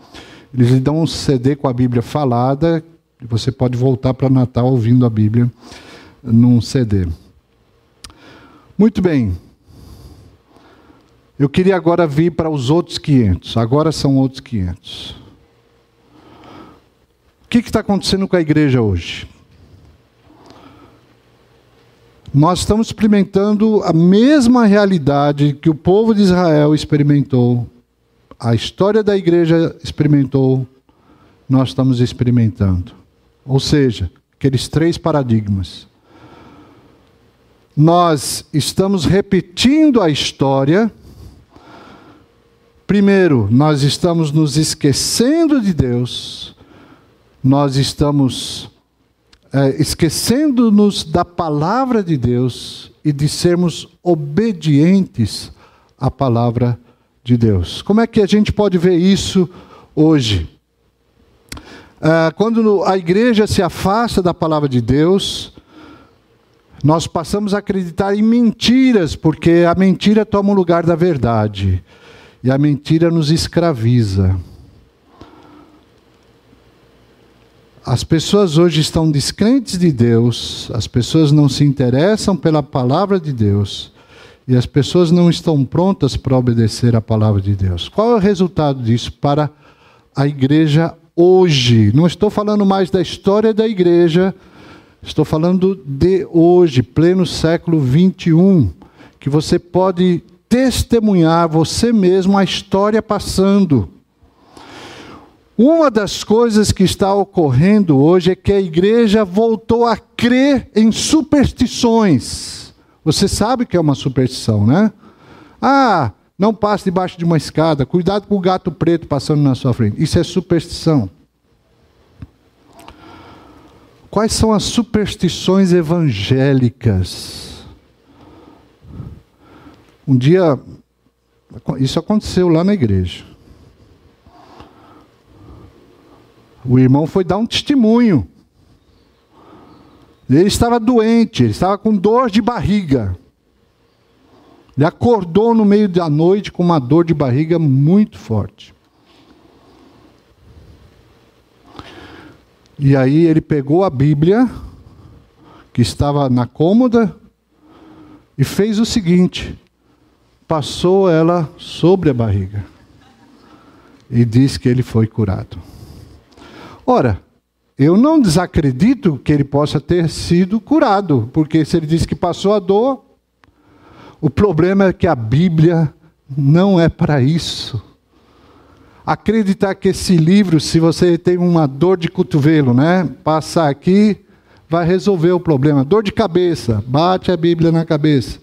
Eles lhe dão um CD com a Bíblia falada, e você pode voltar para Natal ouvindo a Bíblia num CD. Muito bem. Eu queria agora vir para os outros 500. Agora são outros 500. O que está acontecendo com a igreja hoje? Nós estamos experimentando a mesma realidade que o povo de Israel experimentou, a história da igreja experimentou, nós estamos experimentando. Ou seja, aqueles três paradigmas. Nós estamos repetindo a história. Primeiro, nós estamos nos esquecendo de Deus, nós estamos é, esquecendo-nos da palavra de Deus e de sermos obedientes à palavra de Deus. Como é que a gente pode ver isso hoje? É, quando a igreja se afasta da palavra de Deus, nós passamos a acreditar em mentiras, porque a mentira toma o lugar da verdade. E a mentira nos escraviza. As pessoas hoje estão descrentes de Deus, as pessoas não se interessam pela palavra de Deus e as pessoas não estão prontas para obedecer a palavra de Deus. Qual é o resultado disso para a igreja hoje? Não estou falando mais da história da igreja, estou falando de hoje, pleno século 21, que você pode testemunhar você mesmo a história passando. Uma das coisas que está ocorrendo hoje é que a igreja voltou a crer em superstições. Você sabe que é uma superstição, né? Ah, não passe debaixo de uma escada, cuidado com o gato preto passando na sua frente. Isso é superstição. Quais são as superstições evangélicas? Um dia, isso aconteceu lá na igreja. O irmão foi dar um testemunho. Ele estava doente, ele estava com dor de barriga. Ele acordou no meio da noite com uma dor de barriga muito forte. E aí ele pegou a Bíblia, que estava na cômoda, e fez o seguinte: passou ela sobre a barriga. E disse que ele foi curado. Ora, eu não desacredito que ele possa ter sido curado, porque se ele disse que passou a dor, o problema é que a Bíblia não é para isso. Acreditar que esse livro, se você tem uma dor de cotovelo, né, passar aqui, vai resolver o problema. Dor de cabeça, bate a Bíblia na cabeça.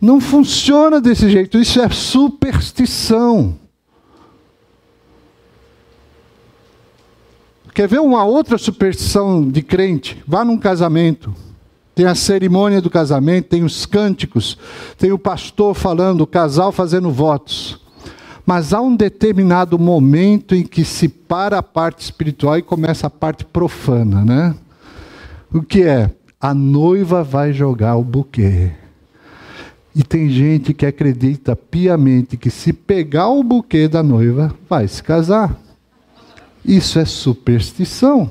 Não funciona desse jeito, isso é superstição. Quer ver uma outra superstição de crente? Vá num casamento. Tem a cerimônia do casamento, tem os cânticos, tem o pastor falando, o casal fazendo votos. Mas há um determinado momento em que se para a parte espiritual e começa a parte profana, né? O que é? A noiva vai jogar o buquê. E tem gente que acredita piamente que se pegar o buquê da noiva, vai se casar. Isso é superstição.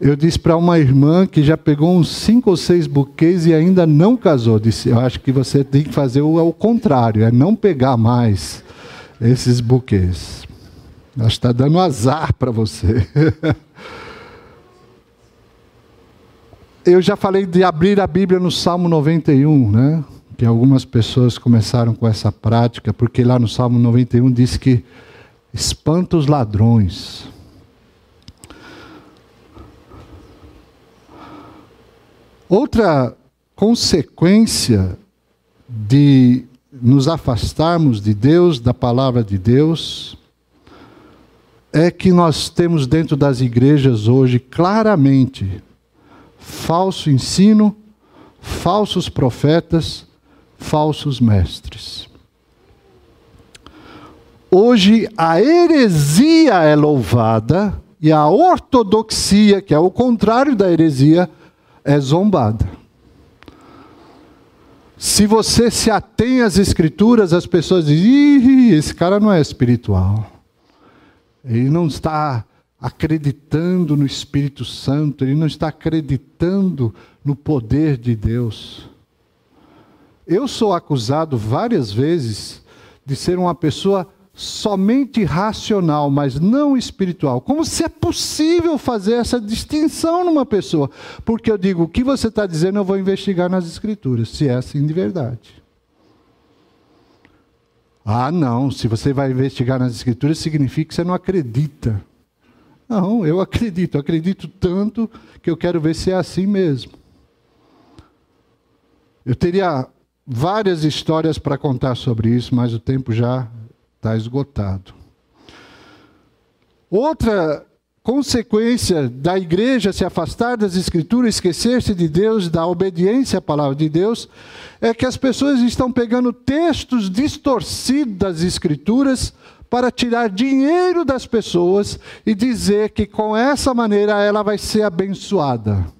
Eu disse para uma irmã que já pegou uns cinco ou seis buquês e ainda não casou. Disse: Eu acho que você tem que fazer o, contrário, é não pegar mais esses buquês. Acho que está dando azar para você. *laughs* Eu já falei de abrir a Bíblia no Salmo 91, né? Que algumas pessoas começaram com essa prática, porque lá no Salmo 91 diz que espanta os ladrões. Outra consequência de nos afastarmos de Deus, da palavra de Deus, é que nós temos dentro das igrejas hoje claramente falso ensino, falsos profetas, falsos mestres. Hoje a heresia é louvada e a ortodoxia, que é o contrário da heresia, é zombada. Se você se atém às escrituras, as pessoas dizem: esse cara não é espiritual. Ele não está acreditando no Espírito Santo, ele não está acreditando no poder de Deus. Eu sou acusado várias vezes de ser uma pessoa somente racional, mas não espiritual. Como se é possível fazer essa distinção numa pessoa? Porque eu digo, o que você está dizendo, eu vou investigar nas Escrituras, se é assim de verdade. Ah, não, se você vai investigar nas Escrituras, significa que você não acredita. Não, eu acredito, acredito tanto que eu quero ver se é assim mesmo. Eu teria várias histórias para contar sobre isso, mas o tempo já está esgotado. Outra consequência da igreja se afastar das escrituras, esquecer-se de Deus, da obediência à palavra de Deus, é que as pessoas estão pegando textos distorcidos das escrituras para tirar dinheiro das pessoas e dizer que com essa maneira ela vai ser abençoada.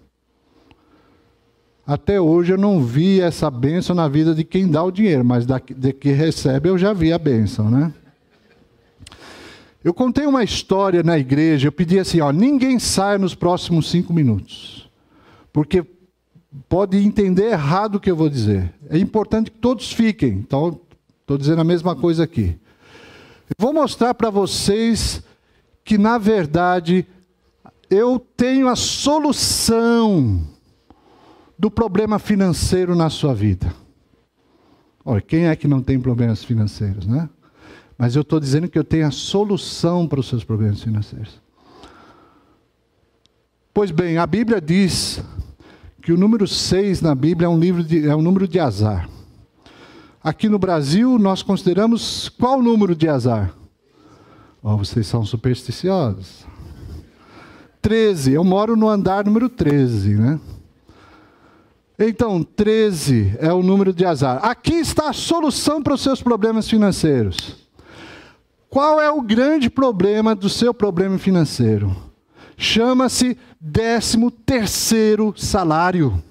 Até hoje eu não vi essa bênção na vida de quem dá o dinheiro, mas da, de que recebe eu já vi a bênção, né? Eu contei uma história na igreja, eu pedi assim, ó, ninguém saia nos próximos cinco minutos. Porque pode entender errado o que eu vou dizer. É importante que todos fiquem. Então, estou dizendo a mesma coisa aqui. Eu vou mostrar para vocês que, na verdade, eu tenho a solução do problema financeiro na sua vida. Olha, quem é que não tem problemas financeiros, né? Mas eu estou dizendo que eu tenho a solução para os seus problemas financeiros. Pois bem, a Bíblia diz que o número 6 na Bíblia é um, livro de, é um número de azar. Aqui no Brasil, nós consideramos qual número de azar? Oh, vocês são supersticiosos. 13. Eu moro no andar número 13, né? Então, 13 é o número de azar. Aqui está a solução para os seus problemas financeiros. Qual é o grande problema do seu problema financeiro? Chama-se décimo terceiro salário.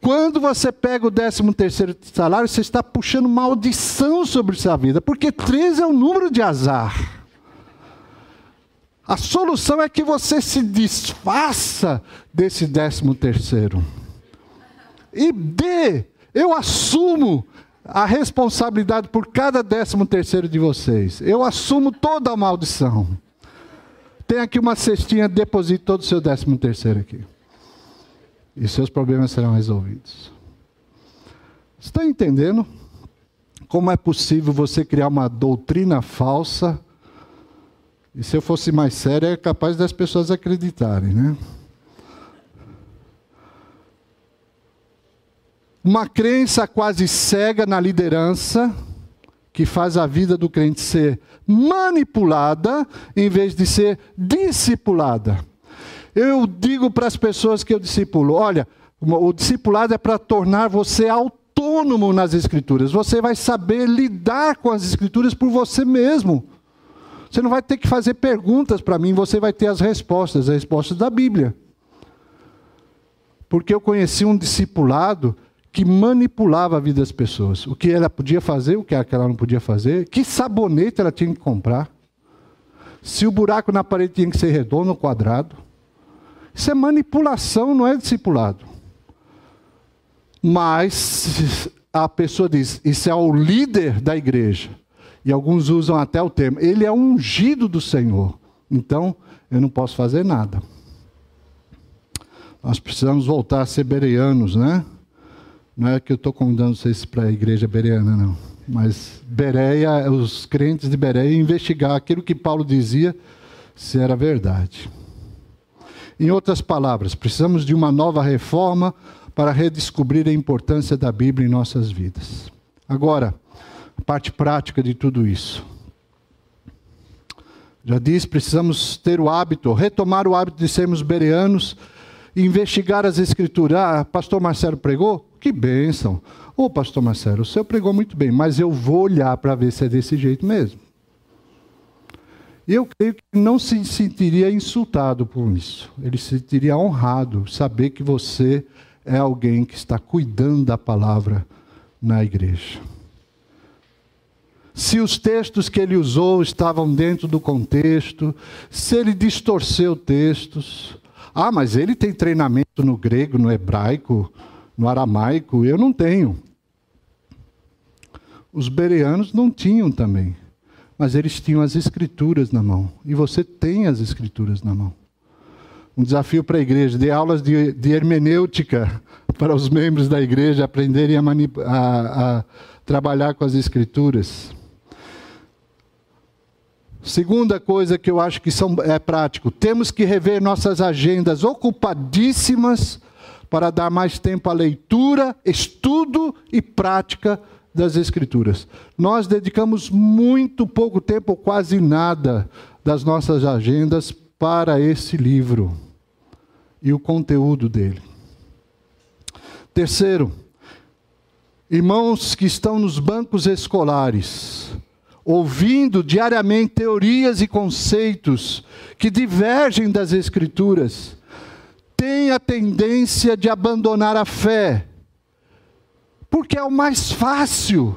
Quando você pega o décimo terceiro salário, você está puxando maldição sobre sua vida, porque 13 é o número de azar. A solução é que você se desfaça desse décimo terceiro. E dê, eu assumo a responsabilidade por cada décimo terceiro de vocês. Eu assumo toda a maldição. Tem aqui uma cestinha, deposite todo o seu décimo terceiro aqui e seus problemas serão resolvidos. Está entendendo como é possível você criar uma doutrina falsa? E se eu fosse mais sério, é capaz das pessoas acreditarem, né? Uma crença quase cega na liderança, que faz a vida do crente ser manipulada em vez de ser discipulada. Eu digo para as pessoas que eu discipulo: olha, o discipulado é para tornar você autônomo nas Escrituras. Você vai saber lidar com as Escrituras por você mesmo. Você não vai ter que fazer perguntas para mim, você vai ter as respostas, as respostas da Bíblia. Porque eu conheci um discipulado que manipulava a vida das pessoas. O que ela podia fazer, o que ela não podia fazer, que sabonete ela tinha que comprar. Se o buraco na parede tinha que ser redondo ou quadrado. Isso é manipulação, não é discipulado. Mas a pessoa diz: Isso é o líder da igreja. E alguns usam até o termo: Ele é ungido do Senhor. Então, eu não posso fazer nada. Nós precisamos voltar a ser bereanos, né? Não é que eu estou convidando vocês para a igreja bereana, não. Mas Bereia, os crentes de Bereia, investigar aquilo que Paulo dizia, se era verdade. Em outras palavras, precisamos de uma nova reforma para redescobrir a importância da Bíblia em nossas vidas. Agora, parte prática de tudo isso. Já disse, precisamos ter o hábito, retomar o hábito de sermos bereanos, investigar as escrituras. Ah, pastor Marcelo pregou? Que bênção. Ô, oh, pastor Marcelo, o senhor pregou muito bem, mas eu vou olhar para ver se é desse jeito mesmo. Eu creio que não se sentiria insultado por isso. Ele se sentiria honrado saber que você é alguém que está cuidando da palavra na igreja. Se os textos que ele usou estavam dentro do contexto, se ele distorceu textos. Ah, mas ele tem treinamento no grego, no hebraico, no aramaico. Eu não tenho. Os bereanos não tinham também mas eles tinham as escrituras na mão. E você tem as escrituras na mão. Um desafio para a igreja, de aulas de, de hermenêutica para os membros da igreja aprenderem a, a, a trabalhar com as escrituras. Segunda coisa que eu acho que são, é prático, temos que rever nossas agendas ocupadíssimas para dar mais tempo à leitura, estudo e prática das Escrituras. Nós dedicamos muito pouco tempo, quase nada, das nossas agendas para esse livro e o conteúdo dele. Terceiro, irmãos que estão nos bancos escolares, ouvindo diariamente teorias e conceitos que divergem das Escrituras, têm a tendência de abandonar a fé porque é o mais fácil.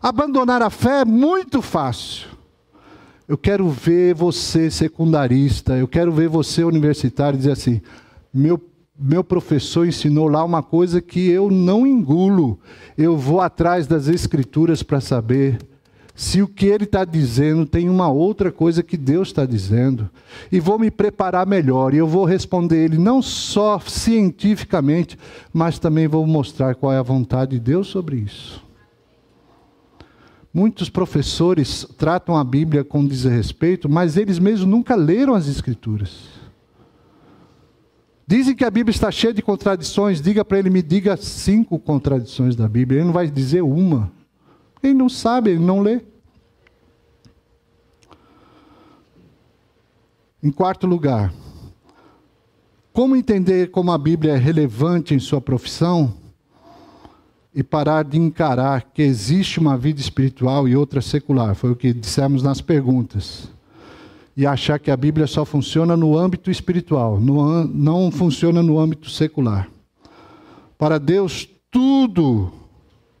Abandonar a fé é muito fácil. Eu quero ver você secundarista, eu quero ver você universitário dizer assim: meu, meu professor ensinou lá uma coisa que eu não engulo. Eu vou atrás das escrituras para saber se o que ele está dizendo tem uma outra coisa que Deus está dizendo. E vou me preparar melhor. E eu vou responder ele não só cientificamente, mas também vou mostrar qual é a vontade de Deus sobre isso. Muitos professores tratam a Bíblia com desrespeito, mas eles mesmos nunca leram as Escrituras. Dizem que a Bíblia está cheia de contradições. Diga para ele, me diga cinco contradições da Bíblia. Ele não vai dizer uma. Ele não sabe, ele não lê. Em quarto lugar, como entender como a Bíblia é relevante em sua profissão? e parar de encarar que existe uma vida espiritual e outra secular. Foi o que dissemos nas perguntas. E achar que a Bíblia só funciona no âmbito espiritual, no, não funciona no âmbito secular. Para Deus, tudo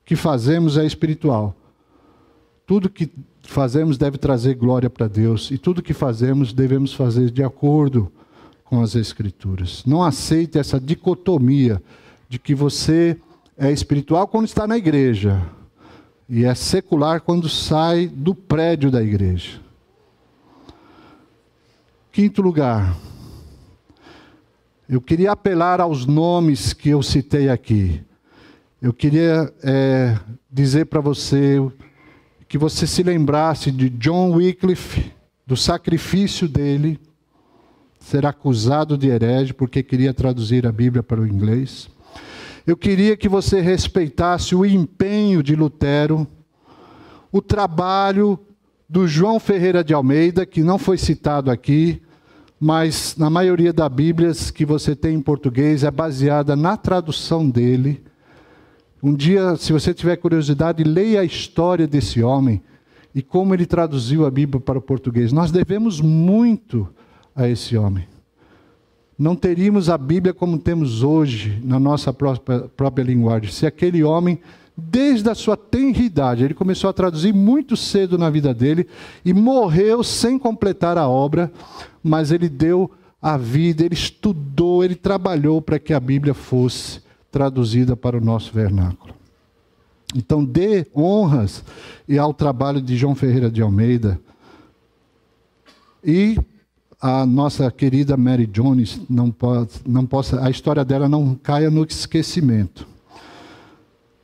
que fazemos é espiritual. Tudo que fazemos deve trazer glória para Deus. E tudo que fazemos devemos fazer de acordo com as Escrituras. Não aceite essa dicotomia de que você é espiritual quando está na igreja e é secular quando sai do prédio da igreja. Quinto lugar, eu queria apelar aos nomes que eu citei aqui. Eu queria é, dizer para você que você se lembrasse de John Wycliffe, do sacrifício dele, ser acusado de herege porque queria traduzir a Bíblia para o inglês. Eu queria que você respeitasse o empenho de Lutero, o trabalho do João Ferreira de Almeida, que não foi citado aqui, mas na maioria das Bíblias que você tem em português é baseada na tradução dele. Um dia, se você tiver curiosidade, leia a história desse homem e como ele traduziu a Bíblia para o português. Nós devemos muito a esse homem não teríamos a Bíblia como temos hoje na nossa própria, própria linguagem. Se aquele homem, desde a sua tenridade, ele começou a traduzir muito cedo na vida dele e morreu sem completar a obra, mas ele deu a vida, ele estudou, ele trabalhou para que a Bíblia fosse traduzida para o nosso vernáculo. Então, dê honras e ao trabalho de João Ferreira de Almeida. E a nossa querida Mary Jones não, pode, não possa, a história dela não caia no esquecimento.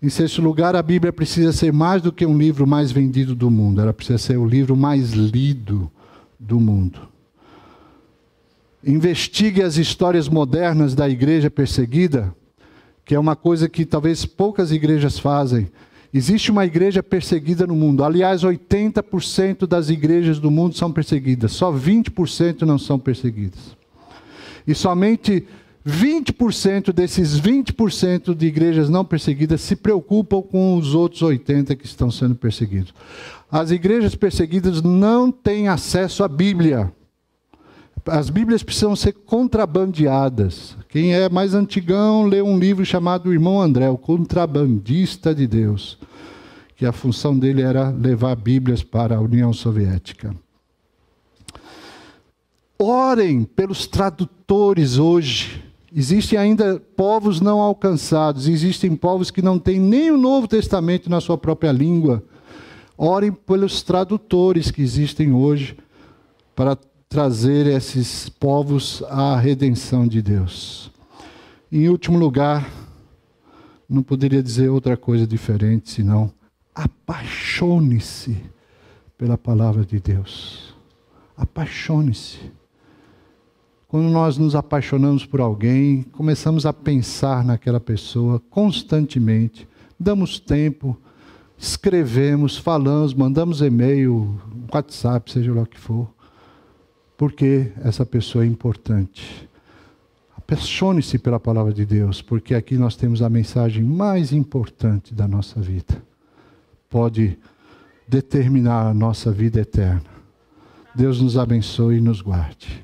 Em sexto lugar, a Bíblia precisa ser mais do que um livro mais vendido do mundo, ela precisa ser o livro mais lido do mundo. Investigue as histórias modernas da igreja perseguida, que é uma coisa que talvez poucas igrejas fazem. Existe uma igreja perseguida no mundo. Aliás, 80% das igrejas do mundo são perseguidas, só 20% não são perseguidas. E somente 20% desses 20% de igrejas não perseguidas se preocupam com os outros 80 que estão sendo perseguidos. As igrejas perseguidas não têm acesso à Bíblia. As Bíblias precisam ser contrabandeadas. Quem é mais antigão lê um livro chamado Irmão André, o contrabandista de Deus, que a função dele era levar Bíblias para a União Soviética. Orem pelos tradutores hoje. Existem ainda povos não alcançados, existem povos que não têm nem o Novo Testamento na sua própria língua. Orem pelos tradutores que existem hoje para trazer esses povos à redenção de Deus. Em último lugar, não poderia dizer outra coisa diferente senão apaixone-se pela palavra de Deus. Apaixone-se. Quando nós nos apaixonamos por alguém, começamos a pensar naquela pessoa constantemente, damos tempo, escrevemos, falamos, mandamos e-mail, WhatsApp, seja lá o que for porque essa pessoa é importante. Apaixone-se pela palavra de Deus, porque aqui nós temos a mensagem mais importante da nossa vida. Pode determinar a nossa vida eterna. Deus nos abençoe e nos guarde.